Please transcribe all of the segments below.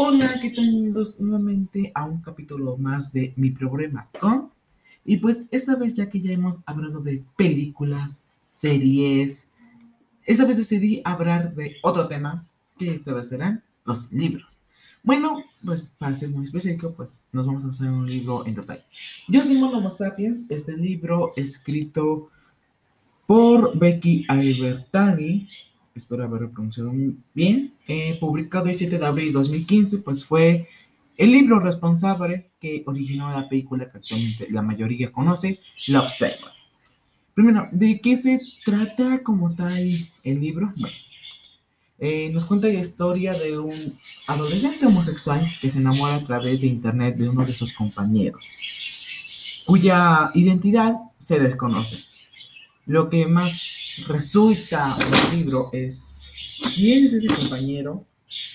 Hola, ¿qué tal? Bienvenidos nuevamente a un capítulo más de Mi Problema con. Y pues esta vez ya que ya hemos hablado de películas, series, esta vez decidí hablar de otro tema, que esta vez serán los libros. Bueno, pues para ser muy específico, pues nos vamos a hacer un libro en total. Yo soy Homo Sapiens, este libro escrito por Becky Albertani, espero haberlo pronunciado bien, eh, publicado el 7 de abril de 2015, pues fue el libro responsable que originó la película que actualmente la mayoría conoce, Love Simon. Primero, ¿de qué se trata como tal el libro? Bueno, eh, nos cuenta la historia de un adolescente homosexual que se enamora a través de internet de uno de sus compañeros, cuya identidad se desconoce. Lo que más resulta del libro es quién es ese compañero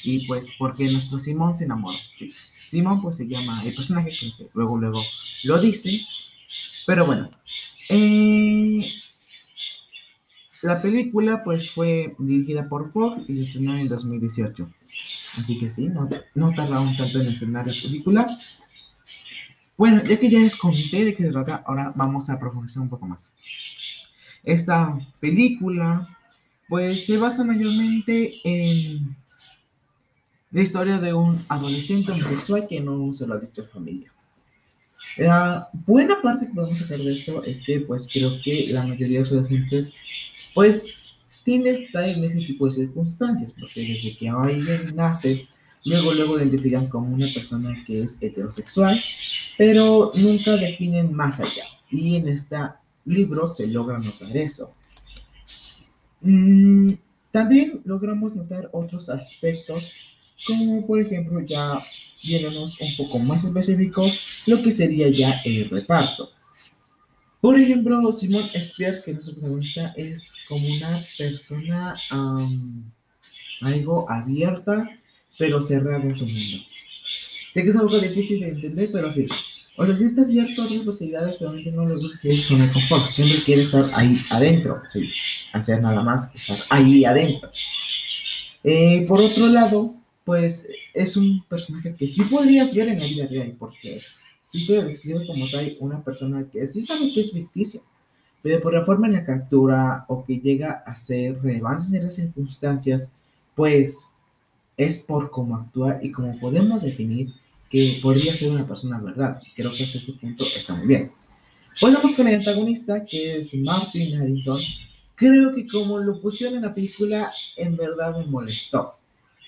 y pues porque nuestro Simón se enamoró. Sí. Simón pues se llama el personaje que luego luego lo dice. Pero bueno, eh, la película pues fue dirigida por Ford y se estrenó en 2018. Así que sí, no, no tardaron tanto en estrenar la película. Bueno, ya que ya les conté de qué se trata, ahora vamos a profundizar un poco más. Esta película, pues se basa mayormente en la historia de un adolescente homosexual que no se lo ha dicho a familia. La buena parte que podemos sacar de esto es que, pues, creo que la mayoría de los adolescentes, pues, tiene que estar en ese tipo de circunstancias, porque desde que alguien nace, luego, luego lo identifican como una persona que es heterosexual, pero nunca definen más allá. Y en esta libro se logra notar eso. Mm, también logramos notar otros aspectos, como por ejemplo ya viéndonos un poco más específico lo que sería ya el reparto. Por ejemplo, Simón Spears, que es nuestro protagonista, es como una persona algo abierta, pero cerrada en su mundo. Sé que es algo difícil de entender, pero sí. O sea, sí está abierto a otras posibilidades, pero realmente no le gusta ser zona de confort. Siempre quiere estar ahí adentro, sí. Hacer nada más que estar ahí adentro. Eh, por otro lado, pues es un personaje que sí podrías ver en la vida real, porque sí te describe como tal una persona que sí sabe que es ficticia, pero por la forma en la captura o que llega a ser relevancia en las circunstancias, pues es por cómo actúa y cómo podemos definir que podría ser una persona verdad. Creo que hasta este punto está muy bien. Pues vamos con el antagonista, que es Martin Addison. Creo que como lo pusieron en la película, en verdad me molestó.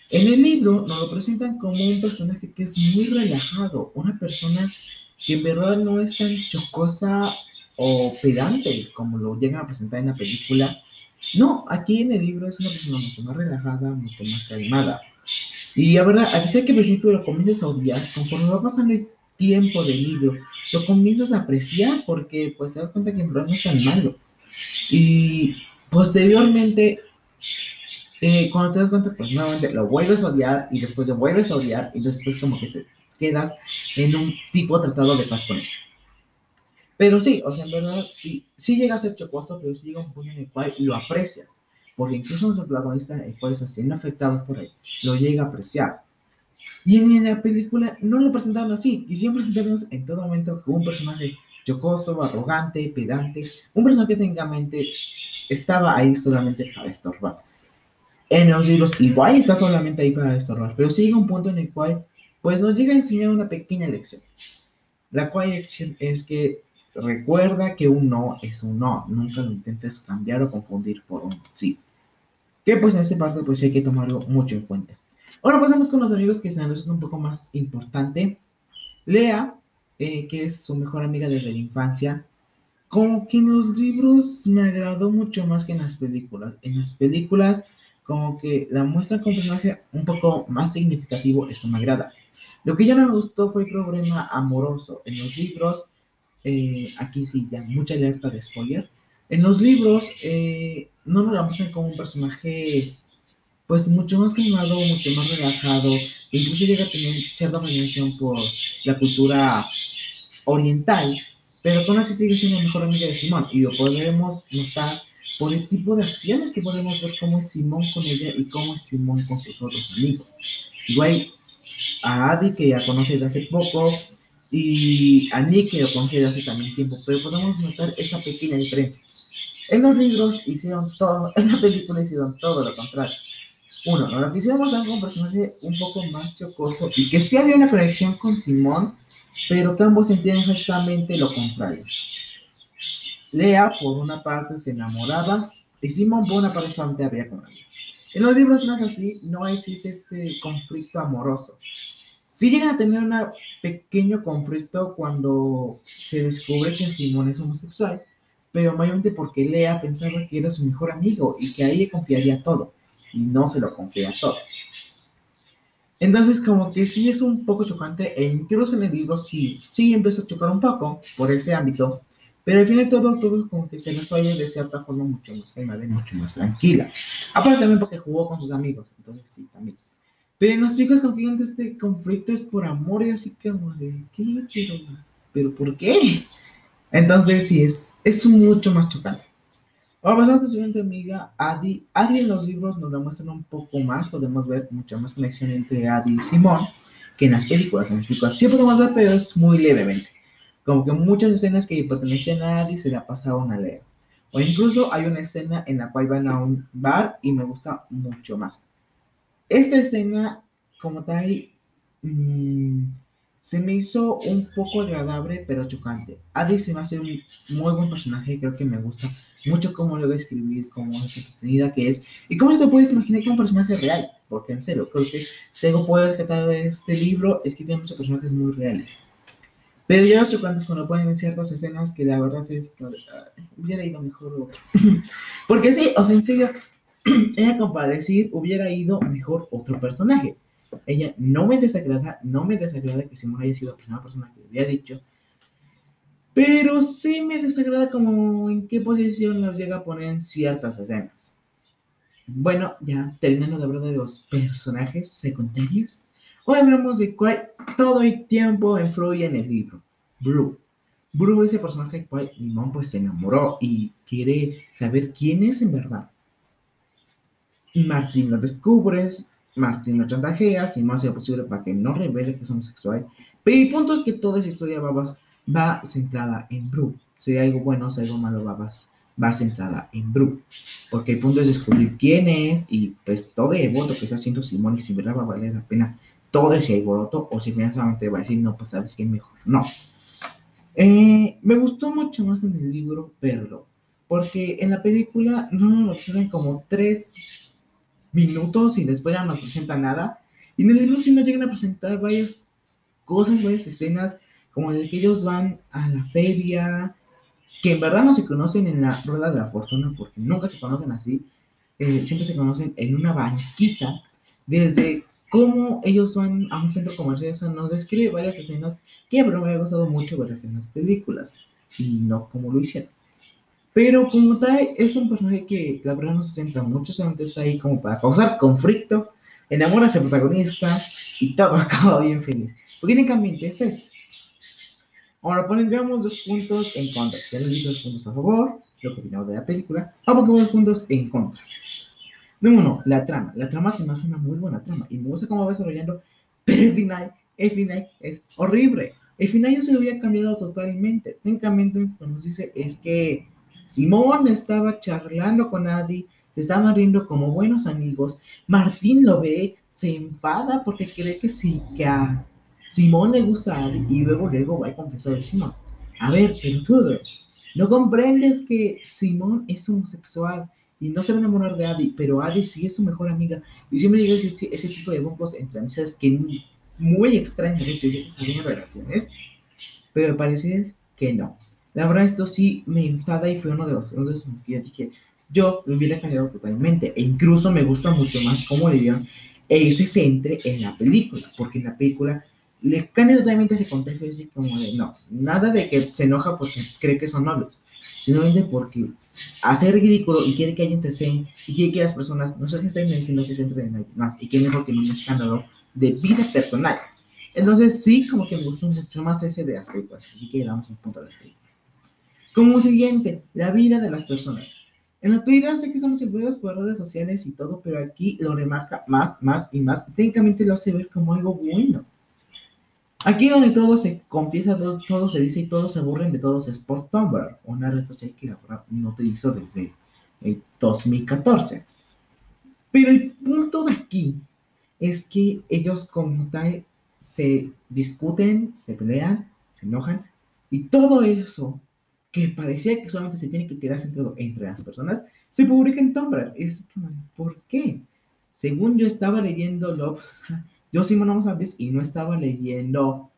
En el libro nos lo presentan como un personaje que es muy relajado, una persona que en verdad no es tan chocosa o pedante como lo llegan a presentar en la película. No, aquí en el libro es una persona mucho más relajada, mucho más calmada. Y la verdad, a pesar que al principio lo comienzas a odiar, conforme va pasando el tiempo del libro, lo comienzas a apreciar porque pues te das cuenta que en verdad no es tan malo. Y posteriormente, eh, cuando te das cuenta, pues nuevamente lo vuelves a odiar y después lo vuelves a odiar y después como que te quedas en un tipo tratado de paz con él. Pero sí, o sea, en verdad, sí, sí llega a ser chocoso, pero sí llega un punto en el cual lo aprecias porque incluso nuestro protagonista, cual está siendo afectado por él, lo llega a apreciar. Y en la película no lo presentaron así, quisieron presentarnos en todo momento como un personaje chocoso, arrogante, pedante, un personaje que técnicamente estaba ahí solamente para estorbar. En los libros igual está solamente ahí para estorbar, pero sigue un punto en el cual pues nos llega a enseñar una pequeña lección. La cual lección es que recuerda que un no es un no, nunca lo intentes cambiar o confundir por un sí. Que pues en esta parte pues hay que tomarlo mucho en cuenta. Ahora pasamos con los amigos que se han un poco más importante. Lea, eh, que es su mejor amiga desde la infancia, como que en los libros me agradó mucho más que en las películas. En las películas como que la muestra con personaje un poco más significativo, eso me agrada. Lo que ya no me gustó fue el problema amoroso. En los libros, eh, aquí sí, ya mucha alerta de spoiler. En los libros, eh, no nos la muestran como un personaje pues mucho más calmado, mucho más relajado, incluso llega a tener cierta fascinación por la cultura oriental, pero con así sigue siendo la mejor amiga de Simón y lo podremos notar por el tipo de acciones que podemos ver cómo es Simón con ella y cómo es Simón con sus otros amigos. Igual, a Adi, que ya conoce de hace poco, y a Nick, que lo conoce de hace también tiempo, pero podemos notar esa pequeña diferencia. En los libros hicieron todo, en la película hicieron todo lo contrario. Uno, nos lo quisieron mostrar como un personaje un poco más chocoso y que sí había una conexión con Simón, pero que ambos sentían exactamente lo contrario. Lea, por una parte, se enamoraba y Simón, por una parte, solamente había con ella. En los libros no es así, no existe este conflicto amoroso. Sí llegan a tener un pequeño conflicto cuando se descubre que Simón es homosexual, pero mayormente porque Lea pensaba que era su mejor amigo y que ahí le confiaría todo y no se lo confía todo. Entonces, como que sí es un poco chocante, e incluso en el libro sí, sí empieza a chocar un poco por ese ámbito, pero al final todo, todo como que se oye de cierta forma mucho más calmada y mucho más tranquila. Aparte también porque jugó con sus amigos, entonces sí, también. Pero los chicos que este conflicto es por amor y así como de, ¿qué? Pero, pero ¿por qué? Entonces sí, es, es mucho más chocante. Ahora pasando con siguiente amiga, Adi. Adi en los libros nos lo muestran un poco más, podemos ver mucha más conexión entre Adi y Simón que en las películas. En las películas sí podemos ver, pero es muy levemente. Como que muchas escenas que pertenecen a Adi se la pasaron a Leo. O incluso hay una escena en la cual van a un bar y me gusta mucho más. Esta escena, como tal, mmm, se me hizo un poco agradable, pero chocante. Adi se me hace un muy buen personaje, creo que me gusta mucho cómo lo voy a escribir, cómo es entretenida que es, y cómo se te puedes imaginar como un personaje real, porque en serio, creo que si algo puedo rescatar de este libro es que tiene muchos personajes muy reales. Pero ya los chocantes cuando ponen en ciertas escenas que la verdad es que hubiera ido mejor otro. porque sí, o sea, en serio, ella decir hubiera ido mejor otro personaje. Ella no me desagrada, no me desagrada que Simón haya sido la primera persona que le había dicho, pero sí me desagrada como en qué posición las llega a poner en ciertas escenas. Bueno, ya terminando de hablar de los personajes secundarios, hoy hablamos de cuál todo el tiempo influye en el libro. Blue. Blue es el personaje del cual Limón pues se enamoró y quiere saber quién es en verdad. Martín lo descubres, Martín lo chantajea, si hace lo posible para que no revele que es homosexual. Pero el punto es que toda esa historia va, va centrada en Bru. Si hay algo bueno, si hay algo malo, va, va centrada en Bru. Porque el punto es descubrir quién es y pues todo el voto que está haciendo Simón y si verdad va a valer la pena todo ese voto o si solamente va a decir, no, pues sabes quién mejor. No. Eh, me gustó mucho más en el libro verlo. Porque en la película no nos tienen como tres minutos y después ya no nos presenta nada. Y en el libro sí nos llegan a presentar varias cosas, varias escenas, como de que ellos van a la feria, que en verdad no se conocen en la rueda de la fortuna, porque nunca se conocen así, eh, siempre se conocen en una banquita, desde cómo ellos van a un centro comercial, o sea, nos describe varias escenas que a mí me ha gustado mucho ver en las películas, y no como lo hicieron. Pero como tal, es un personaje que la verdad no se centra mucho, solamente está ahí como para causar conflicto, enamora a su protagonista y todo acaba bien feliz. Porque técnicamente es eso. Ahora pondríamos dos puntos en contra. Ya les dije dos puntos a favor, lo que opinamos de la película. Con dos puntos en contra. Número uno, la trama. La trama se me hace una muy buena trama y me gusta cómo va desarrollando, pero el final, el final es horrible. El final yo se lo había cambiado totalmente. Técnicamente lo que nos dice es que Simón estaba charlando con Adi, se estaban riendo como buenos amigos. Martín lo ve, se enfada porque cree que sí, que a Simón le gusta a Adi y luego, luego va a confesar a Simón. A ver, no comprendes que Simón es homosexual y no se va a enamorar de Adi, pero Adi sí es su mejor amiga. Y siempre llega ese, ese tipo de bumpos entre amistades que muy extraños, yo ya sabía relaciones, pero parece que no. La verdad, esto sí me enfada y fue uno de los errores que dije, yo lo hubiera cambiado totalmente. E incluso me gusta mucho más cómo le dieron ese centre en la película, porque en la película le cambia totalmente ese contexto y dice como de, no, nada de que se enoja porque cree que son novios, sino de porque hace ridículo y quiere que alguien se y quiere que las personas no se centren en él, sino se centren en nadie más, y que mejor que un escándalo de vida personal. Entonces sí, como que me gustó mucho más ese de películas, así que damos un punto a las películas. Como siguiente, la vida de las personas. En la actualidad sé que estamos influidos por redes sociales y todo, pero aquí lo remarca más, más y más. Técnicamente lo hace ver como algo bueno. Aquí donde todo se confiesa, todo, se dice y todos se aburren de todos es por Tumblr, una red social que la verdad no utilizo desde el 2014. Pero el punto de aquí es que ellos como tal se discuten, se pelean, se enojan y todo eso que parecía que solamente se tiene que quedar centrado entre las personas, se publica en Tumblr. Y ¿por qué? Según yo estaba leyendo Love, yo sí no sabes y no estaba leyendo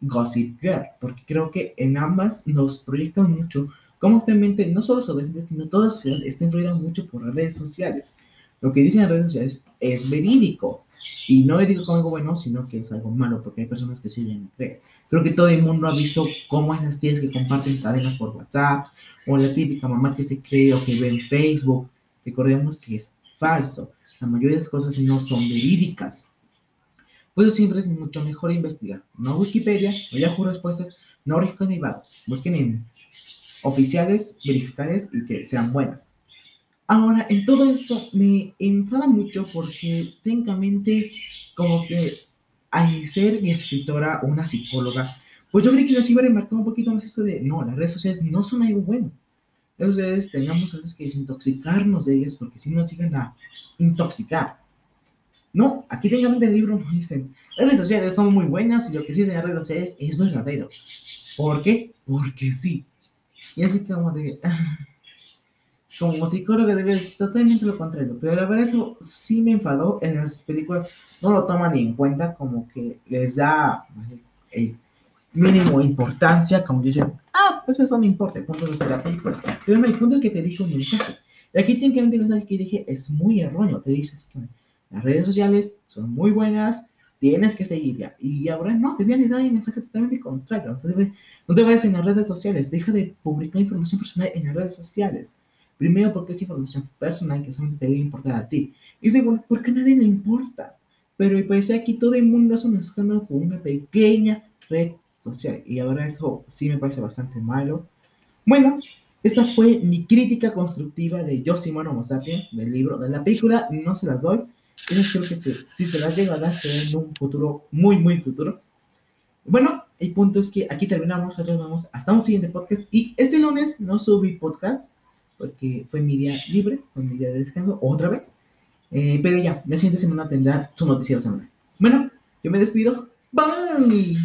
Gossip Girl, porque creo que en ambas nos proyectan mucho como actualmente no solo sobre sino toda la sociedad está influida mucho por redes sociales. Lo que dicen las redes sociales es verídico. Y no digo como algo bueno, sino que es algo malo, porque hay personas que sí a creer. Creo que todo el mundo ha visto cómo esas tías que comparten cadenas por WhatsApp, o la típica mamá que se cree o que ve en Facebook. Recordemos que es falso. La mayoría de las cosas no son verídicas. Por eso siempre es mucho mejor investigar. No Wikipedia, no Yahoo Respuestas, no Rico Busquen en oficiales, verificables y que sean buenas. Ahora, en todo esto me enfada mucho porque técnicamente como que al ser mi escritora una psicóloga, pues yo creo que nos iba a remarcar un poquito más esto de, no, las redes sociales no son algo bueno. Entonces tengamos a veces que desintoxicarnos de ellas porque si no llegan a intoxicar. No, aquí técnicamente el libro nos dicen, las redes sociales son muy buenas y lo que sí en las redes sociales es verdadero. ¿Por qué? Porque sí. Y así como de... como psicólogo debes totalmente lo contrario. Pero la verdad eso sí me enfadó. En las películas no lo toman ni en cuenta, como que les da el mínimo importancia, como dicen, ah, pues eso no importa, el punto de la película. Pero el punto es que te dije un mensaje. Y aquí que el mensaje que dije es muy erróneo. Te dice que las redes sociales son muy buenas, tienes que seguir Y ahora no, te viene a dar el mensaje totalmente contrario. Entonces, no te vayas en las redes sociales, deja de publicar información personal en las redes sociales. Primero, porque es información personal que solamente te debe importar a ti. Y segundo, porque a nadie le importa. Pero me parece aquí todo el mundo hace un escándalo con una pequeña red social. Y ahora eso sí me parece bastante malo. Bueno, esta fue mi crítica constructiva de Yoshimono Homo sapiens, del libro, de la película. No se las doy. Eso creo que si se las llega a dar, será en un futuro muy, muy futuro. Bueno, el punto es que aquí terminamos. Nosotros vamos hasta un siguiente podcast. Y este lunes no subí podcast porque fue mi día libre, fue mi día de descanso, otra vez. Eh, pero ya, la siguiente semana tendrá su noticiero semanal. Bueno, yo me despido. Bye.